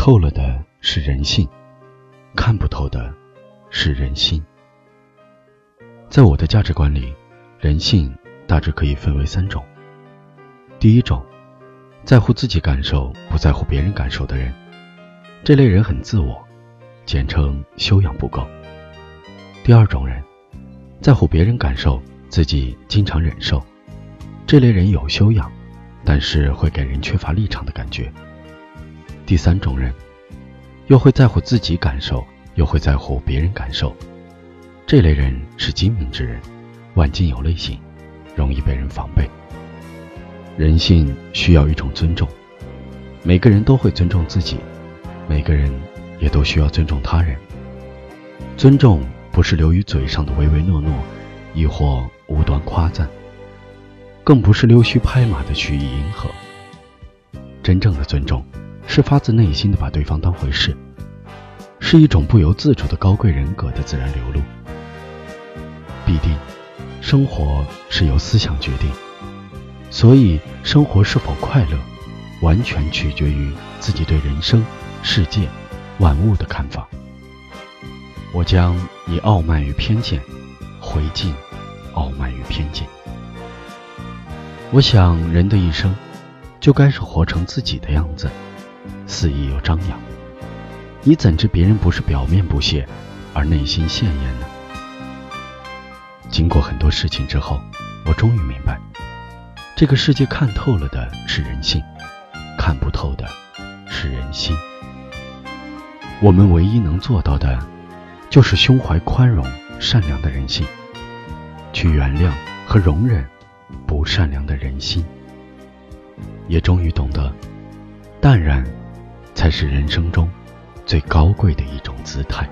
透了的是人性，看不透的是人心。在我的价值观里，人性大致可以分为三种。第一种，在乎自己感受，不在乎别人感受的人，这类人很自我，简称修养不够。第二种人，在乎别人感受，自己经常忍受，这类人有修养，但是会给人缺乏立场的感觉。第三种人，又会在乎自己感受，又会在乎别人感受，这类人是精明之人，万金油类型，容易被人防备。人性需要一种尊重，每个人都会尊重自己，每个人也都需要尊重他人。尊重不是流于嘴上的唯唯诺诺，亦或无端夸赞，更不是溜须拍马的曲意迎合。真正的尊重。是发自内心的把对方当回事，是一种不由自主的高贵人格的自然流露。必定，生活是由思想决定，所以生活是否快乐，完全取决于自己对人生、世界、万物的看法。我将以傲慢与偏见回敬傲慢与偏见。我想，人的一生就该是活成自己的样子。肆意又张扬，你怎知别人不是表面不屑，而内心鲜艳呢？经过很多事情之后，我终于明白，这个世界看透了的是人性，看不透的是人心。我们唯一能做到的，就是胸怀宽容、善良的人性，去原谅和容忍不善良的人心。也终于懂得，淡然。才是人生中最高贵的一种姿态。